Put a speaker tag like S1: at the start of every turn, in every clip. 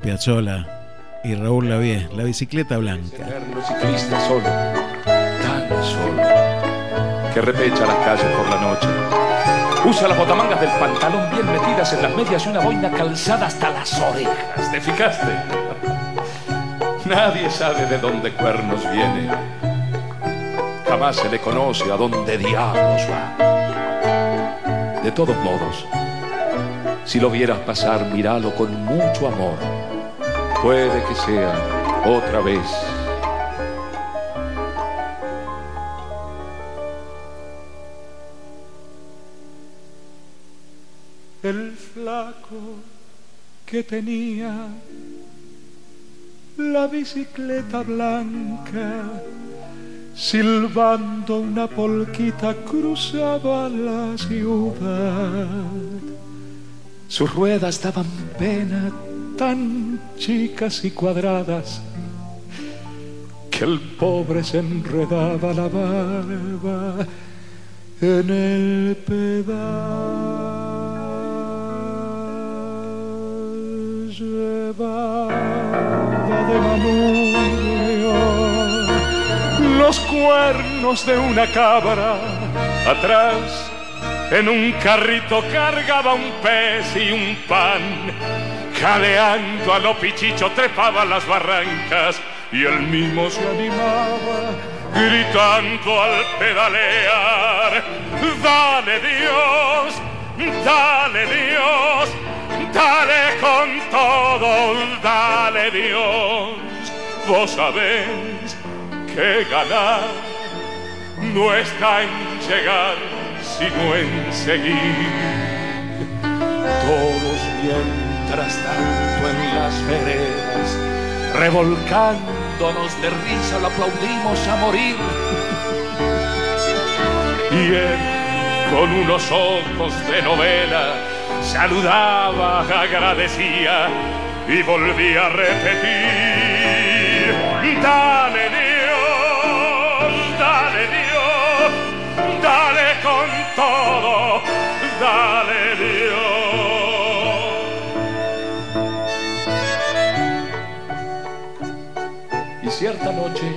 S1: Astor y Raúl Lavie, la bicicleta blanca.
S2: Eterno ciclista solo, tan solo, que repecha las calles por la noche. Usa las botamangas del pantalón bien metidas en las medias y una boina calzada hasta las orejas. ¿Te fijaste? Nadie sabe de dónde cuernos viene. Jamás se le conoce a dónde diablos va. De todos modos, si lo vieras pasar, míralo con mucho amor. Puede que sea otra vez.
S3: El flaco que tenía la bicicleta blanca, silbando una polquita cruzaba la ciudad. Sus ruedas daban pena tan chicas y cuadradas que el pobre se enredaba la barba en el pedal. Llevaba de manubrio los cuernos de una cabra atrás en un carrito cargaba un pez y un pan. Jaleando a lo pichicho trepaba las barrancas y él mismo se animaba gritando al pedalear. Dale Dios, dale Dios, dale con todo, dale Dios. Vos sabés que ganar no está en llegar sino en seguir. Todos mientras tanto en las veredas, revolcándonos de risa, lo aplaudimos a morir. Y él, con unos ojos de novela, saludaba, agradecía y volvía a repetir. Dale Dios, dale Dios, dale con todo,
S2: noche,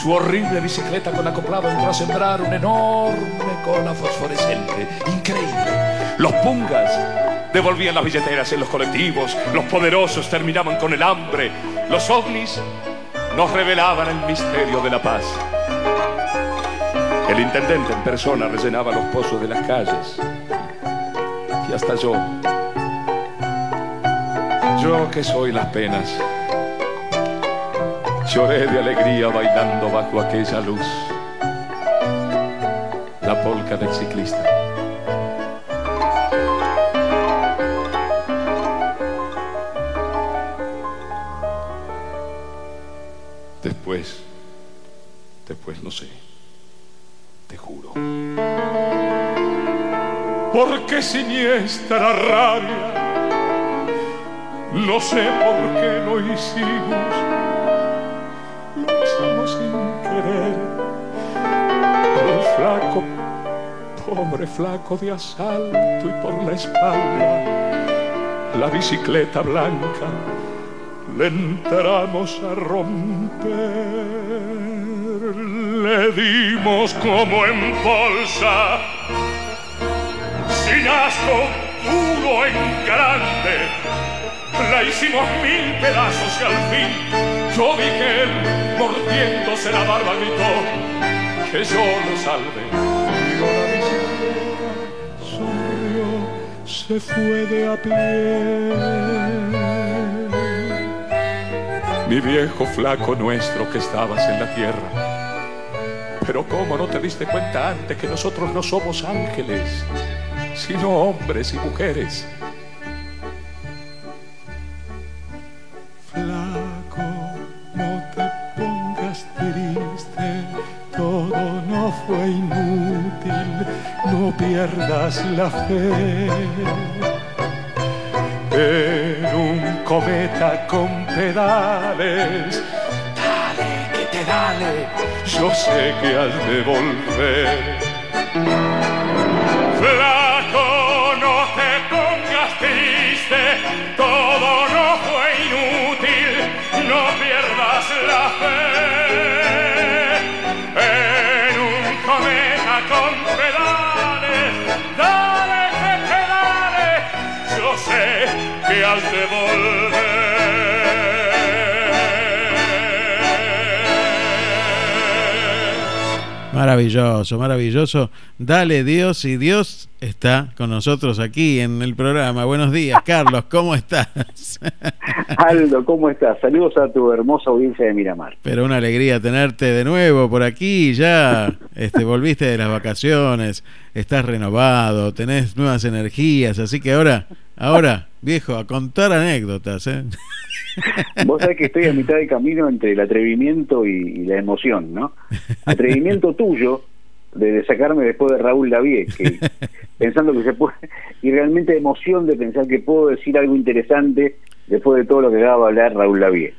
S2: su horrible bicicleta con acoplado entró a sembrar una enorme cola fosforescente. Increíble. Los pungas devolvían las billeteras en los colectivos, los poderosos terminaban con el hambre, los ovnis nos revelaban el misterio de la paz. El intendente en persona rellenaba los pozos de las calles. Y hasta yo, yo que soy las penas, lloré de alegría bailando bajo aquella luz. La polca del ciclista. Después, después no sé, te juro. Porque siniestra rabia, no sé por qué lo hicimos sin querer. Flaco, pobre flaco de asalto y por la espalda, la bicicleta blanca le entramos a romper, le dimos como en bolsa, sin asco, duro en grande, la hicimos mil pedazos y al fin yo vi que él, mordiéndose la barba, gritó que yo lo salve. Vio la sonrió, se fue de a pie mi viejo flaco nuestro que estabas en la tierra. Pero cómo no te diste cuenta antes que nosotros no somos ángeles, sino hombres y mujeres. pierdas la fe. En un cometa con pedales, dale que te dale, yo sé que has de volver. Flaco, no te pongas triste, todo no fue inútil, no
S3: pierdas la fe. En un cometa con pedales. Dale que pedale, yo sé que has de
S1: Maravilloso, maravilloso. Dale Dios y Dios está con nosotros aquí en el programa. Buenos días, Carlos, ¿cómo estás?
S4: Aldo, ¿cómo estás? Saludos a tu hermosa audiencia de Miramar.
S1: Pero una alegría tenerte de nuevo por aquí, ya este, volviste de las vacaciones, estás renovado, tenés nuevas energías, así que ahora, ahora, viejo, a contar anécdotas. ¿eh?
S4: Vos sabés que estoy a mitad de camino entre el atrevimiento y, la emoción, ¿no? Atrevimiento tuyo de, sacarme después de Raúl Lavie, que, pensando que se puede, y realmente emoción de pensar que puedo decir algo interesante después de todo lo que acaba de hablar Raúl Lavie.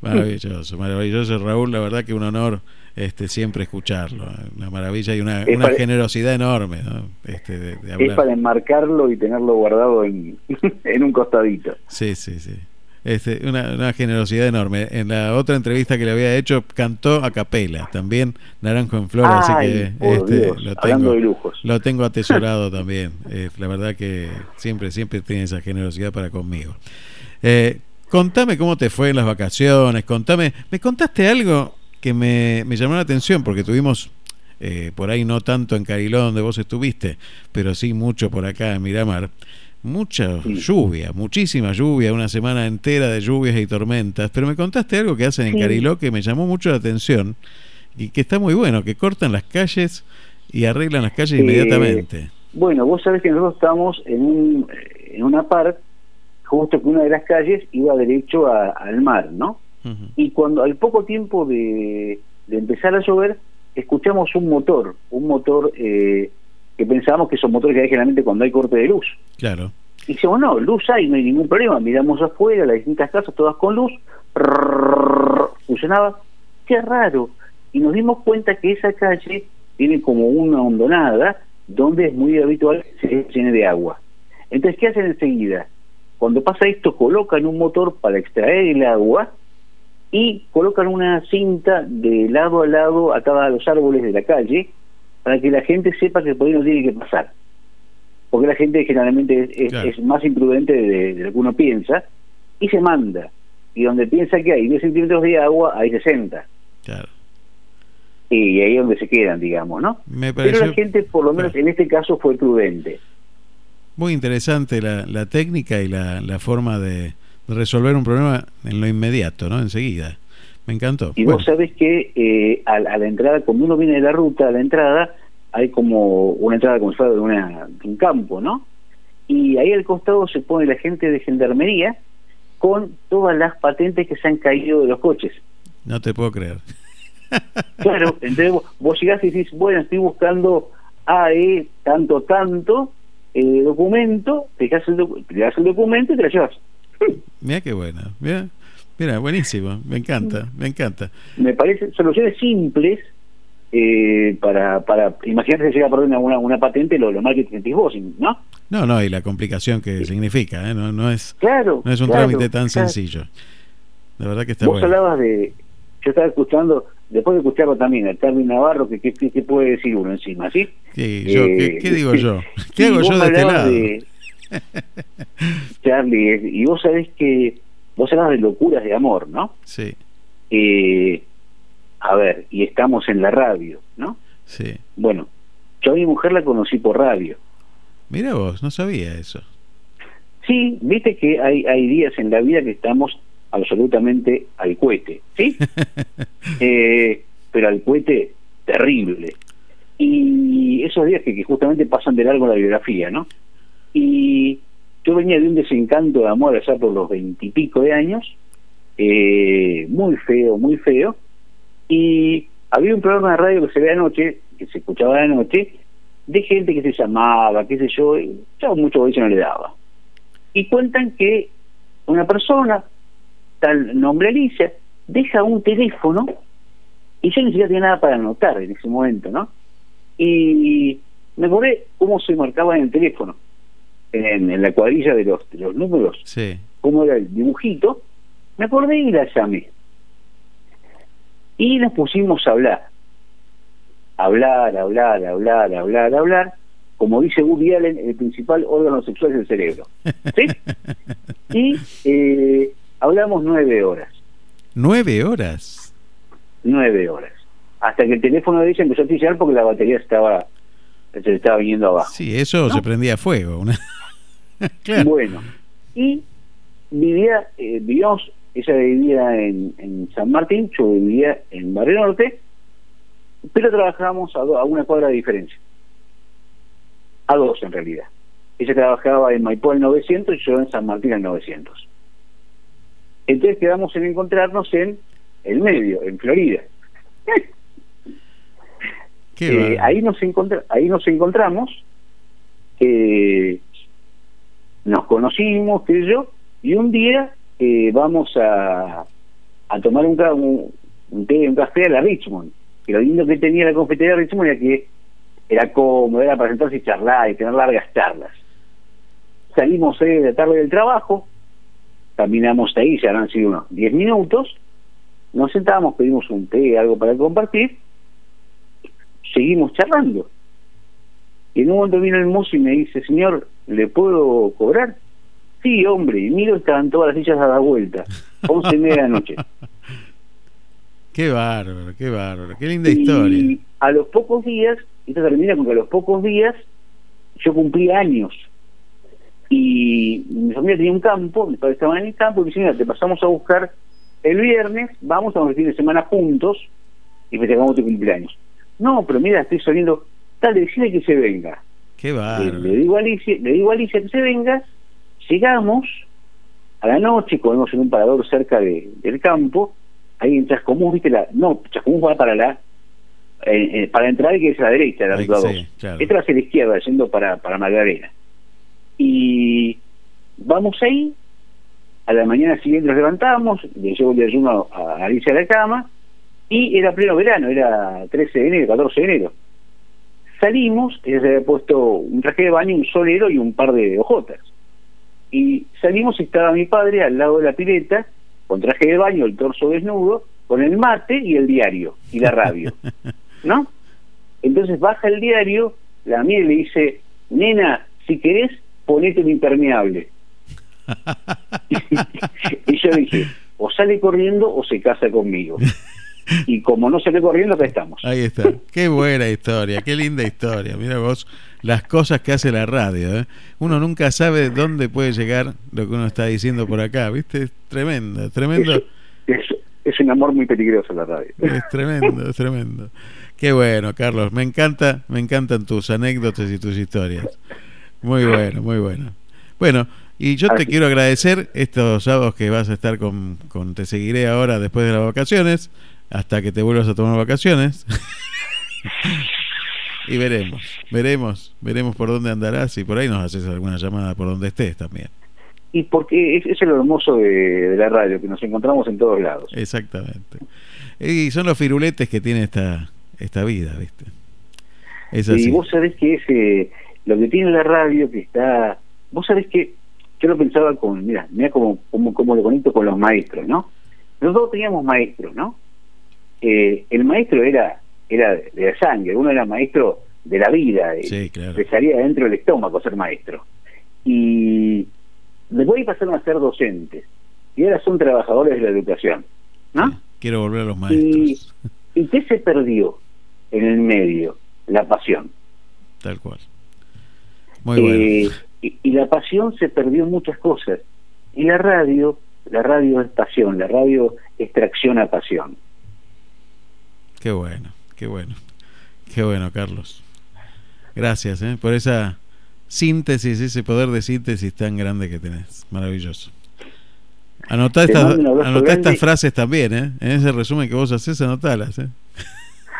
S1: Maravilloso, maravilloso Raúl, la verdad que un honor este siempre escucharlo, una maravilla y una, generosidad enorme. Este,
S4: Es para enmarcarlo y tenerlo guardado en, en un costadito.
S1: Sí, sí, sí. Este, una, generosidad enorme. En la otra entrevista que le había hecho, cantó a capela, también Naranjo en Flor, así que este, lo, tengo, lo tengo atesorado también. Eh, la verdad que siempre, siempre tiene esa generosidad para conmigo. Eh, contame cómo te fue en las vacaciones, contame, me contaste algo que me, me llamó la atención porque tuvimos eh, por ahí no tanto en Cariló donde vos estuviste, pero sí mucho por acá en Miramar mucha lluvia, muchísima lluvia, una semana entera de lluvias y tormentas. Pero me contaste algo que hacen en Cariló que me llamó mucho la atención y que está muy bueno, que cortan las calles y arreglan las calles inmediatamente.
S4: Bueno, vos sabés que nosotros estamos en, un, en una parte, justo que una de las calles iba derecho al mar, ¿no? Y cuando al poco tiempo de, de, empezar a llover, escuchamos un motor, un motor eh, que pensábamos que son motores que hay generalmente cuando hay corte de luz.
S1: Claro.
S4: Y decimos, no, luz hay, no hay ningún problema. Miramos afuera, las distintas casas, todas con luz, funcionaba. Qué raro. Y nos dimos cuenta que esa calle tiene como una hondonada donde es muy habitual que se llene de agua. Entonces, ¿qué hacen enseguida? Cuando pasa esto, colocan un motor para extraer el agua y colocan una cinta de lado a lado a cada los árboles de la calle para que la gente sepa que por ahí no tiene que pasar. Porque la gente generalmente es, más imprudente de, lo que uno piensa y se manda. Y donde piensa que hay 10 centímetros de agua, hay 60.
S1: Claro.
S4: Y ahí es donde se quedan, digamos, ¿no? Pero la gente, por lo menos en este caso, fue prudente.
S1: Muy interesante la, la técnica y la, la forma de resolver un problema en lo inmediato, ¿no? Enseguida. Me encantó.
S4: Y vos sabés que eh, a, la entrada, cuando uno viene de la ruta, a la entrada, hay como una entrada como si de, una, un campo, ¿no? Y ahí al costado se pone la gente de gendarmería con todas las patentes que se han caído de los coches.
S1: No te puedo creer.
S4: Claro, entonces vos, llegás y decís, bueno, estoy buscando AE tanto, tanto, eh, documento, te das, el, das el documento y te lo llevas.
S1: Mira qué buena, mira. Mira, buenísimo, me encanta, me encanta.
S4: Me parece soluciones simples eh, para, para imagínate que llega a perder una, una, patente lo, lo mal que te vos, ¿no?
S1: No, no, y la complicación que significa, ¿eh? no, no es claro, no es un trámite tan sencillo. La verdad que está
S4: vos hablabas de, yo estaba escuchando, después de escucharlo también, el Carmen Navarro, que qué, puede decir uno encima, ¿sí?
S1: Sí, yo, ¿qué, ¿qué, digo yo? ¿Qué hago yo de este lado?
S4: Charlie, y vos sabés que vos hablas de locuras de amor, ¿no?
S1: Sí.
S4: Eh, a ver, y estamos en la radio, ¿no?
S1: Sí.
S4: Bueno, yo a mi mujer la conocí por radio.
S1: Mira vos, no sabía eso.
S4: Sí, viste que hay, hay días en la vida que estamos absolutamente al cohete, ¿sí? eh, pero al cohete terrible. Y esos días que, que justamente pasan de largo la biografía, ¿no? Y yo venía de un desencanto de amor allá por los veintipico de años, eh, muy feo, muy feo, y había un programa de radio que se ve anoche, que se escuchaba de noche, de gente que se llamaba, qué sé yo, y yo mucho eso no le daba. Y cuentan que una persona, tal nombre Alicia, deja un teléfono, y yo ni siquiera tenía nada para anotar en ese momento, ¿no? Y me acordé cómo se marcaba en el teléfono en, la cuadrilla de los, de los números,
S1: sí.
S4: cómo era el dibujito, me acordé y la llamé. Y nos pusimos a hablar. Hablar, hablar, hablar, hablar, hablar. Como dice Woody Allen, el principal órgano sexual es el cerebro. ¿Sí? y eh, hablamos nueve horas.
S1: ¿Nueve horas?
S4: Nueve horas. Hasta que el teléfono de ella empezó a chillar porque la batería estaba se estaba viniendo abajo.
S1: Sí, eso se prendía fuego.
S4: Bueno, y vivía, eh, vivíamos, ella vivía en, San Martín, yo vivía en Barrio Norte, pero trabajábamos a, a una cuadra de diferencia. A dos en realidad. Ella trabajaba en Maipú al 900 y yo en San Martín al 900. Entonces quedamos en encontrarnos en el medio, en Florida. Eh, ahí nos ahí nos encontramos eh, nos conocimos que yo y un día eh, vamos a, a tomar un, un, un, té, un café a la Richmond. Que lo lindo que tenía la confitería de Richmond era que era cómodo era para sentarse y charlar y tener largas charlas. Salimos de la tarde del trabajo caminamos ahí ya habrán sido unos 10 minutos nos sentamos pedimos un té algo para compartir seguimos charlando. Y en un momento viene el mozo y me dice, señor, ¿le puedo cobrar? Sí, hombre, y miro, estaban todas las sillas a la vuelta, once y media de la noche.
S1: Qué bárbaro, qué bárbaro, qué linda historia. Y
S4: a los pocos días, esto termina porque a los pocos días yo cumplí años. Y mi familia tenía un campo, mis padres estaban en el campo, y me dice, te pasamos a buscar el viernes, vamos a un fin de semana juntos y festejamos tu cumpleaños. No, pero mira, estoy saliendo. Tal, decide que se venga.
S1: Qué va.
S4: Le, digo a Alicia, le digo a Alicia que se venga. Llegamos a la noche, comemos en un parador cerca de, del campo. Ahí en Chascomús, viste la. No, Chascomús va para la. Eh, eh, para entrar que es a la derecha, la ruta 2. Esta hacia la izquierda, yendo para, para Magdalena. Y vamos ahí, a la mañana siguiente nos levantamos, le llevo el ayuno a Alicia a la cama, y era pleno verano, era 13 de enero, 14 de enero. Salimos, ella se había puesto un traje de baño, un solero y un par de ojotas. Y salimos y estaba mi padre al lado de la pileta, con traje de baño, el torso desnudo, con el mate y el diario y la radio. ¿No? Entonces baja el diario, la mía le dice, nena, si querés, ponete un impermeable. y yo dije, o sale corriendo o se casa conmigo y como no se ve corriendo, acá estamos.
S1: Ahí está. Qué buena historia, qué linda historia. Mira vos las cosas que hace la radio. ¿eh? Uno nunca sabe dónde puede llegar lo que uno está diciendo por acá, ¿viste? Es tremendo, tremendo.
S4: Es, es, un amor muy peligroso la radio.
S1: Es tremendo, es tremendo. Qué bueno, Carlos. Me encanta, me encantan tus anécdotas y tus historias. Muy bueno, muy bueno. Bueno, y yo te quiero agradecer estos sábados que vas a estar con, con Te Seguiré ahora después de las vacaciones hasta que te vuelvas a tomar vacaciones. y veremos, veremos, veremos por dónde andarás y por ahí nos haces alguna llamada por donde estés también.
S4: Y porque es, es lo hermoso de, la radio, que nos encontramos en todos lados.
S1: Exactamente. Y son los firuletes que tiene esta, esta vida, ¿viste?
S4: Es así. Y vos sabés que ese, lo que tiene la radio, que está... Vos sabés que yo lo pensaba con, mira, mira como, como, como lo conecto con los maestros, ¿no? Nosotros teníamos maestros, ¿no? eh, el maestro era era de la sangre, uno era maestro de la vida, sí, salía dentro del estómago ser maestro. Y después pasaron a ser docentes, y ahora son trabajadores de la educación. ¿no?
S1: quiero volver a los maestros.
S4: Y, qué se perdió en el medio? La pasión.
S1: Tal cual. Muy eh, bueno.
S4: Y, y, la pasión se perdió en muchas cosas. Y la radio, la radio es pasión, la radio es tracción a pasión.
S1: Qué bueno, qué bueno. Qué bueno, Carlos. Gracias ¿eh? por esa síntesis, ese poder de síntesis tan grande que tenés. Maravilloso. Anotá, estas frases también, ¿eh? En ese resumen que vos haces, anotalas, ¿eh?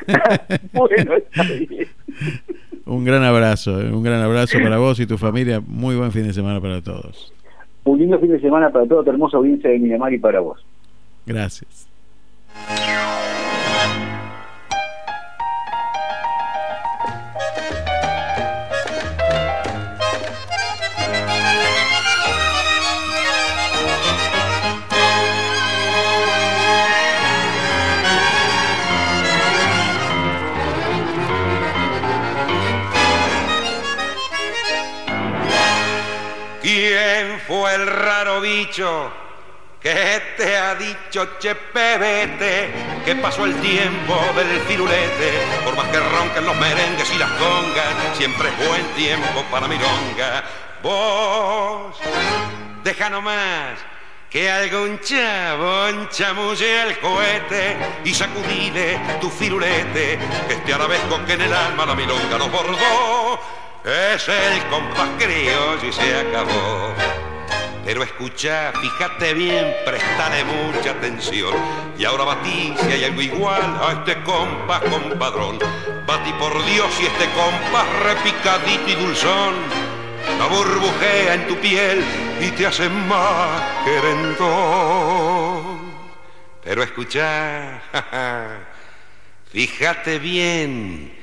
S1: bueno, está bien. Un gran abrazo, ¿eh? un gran abrazo para vos y tu familia. Muy buen fin de semana para todos.
S4: Un lindo fin de semana para toda tu hermosa audiencia de Miramar y para vos.
S1: Gracias.
S5: Ha dicho, che pebete, que pasó el tiempo del firulete? Por más que ronquen los merengues y las congas, siempre es buen tiempo para milonga. Vos, deja nomás que algún chabón chamulle el cohete y sacudile tu firulete, que este arabesco que en el alma la milonga nos bordó, es el compás criollo y se acabó. Pero escucha, fíjate bien, prestale mucha atención. Y ahora batí si hay algo igual a este compás compadrón. Batí por Dios y este compás repicadito y dulzón la burbujea en tu piel y te hace más querendón. Pero escucha, fíjate bien,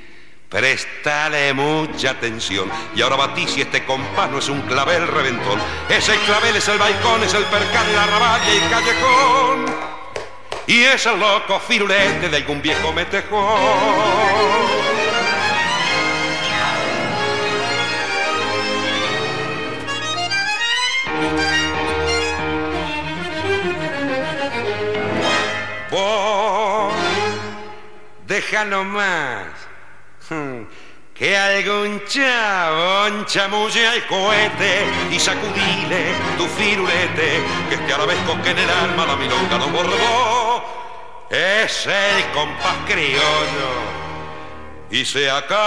S5: prestale mucha atención. Y ahora batí si este compás no es un clavel reventón. Ese clavel es el balcón, es el percal, la raballa y el callejón. Y es el loco firulete de algún viejo metejón. deja nomás que algún chabón chamulle al cohete y sacudile tu firulete, que este arabesco que en el alma la milonga no bordó, es el compás criollo y se acabó.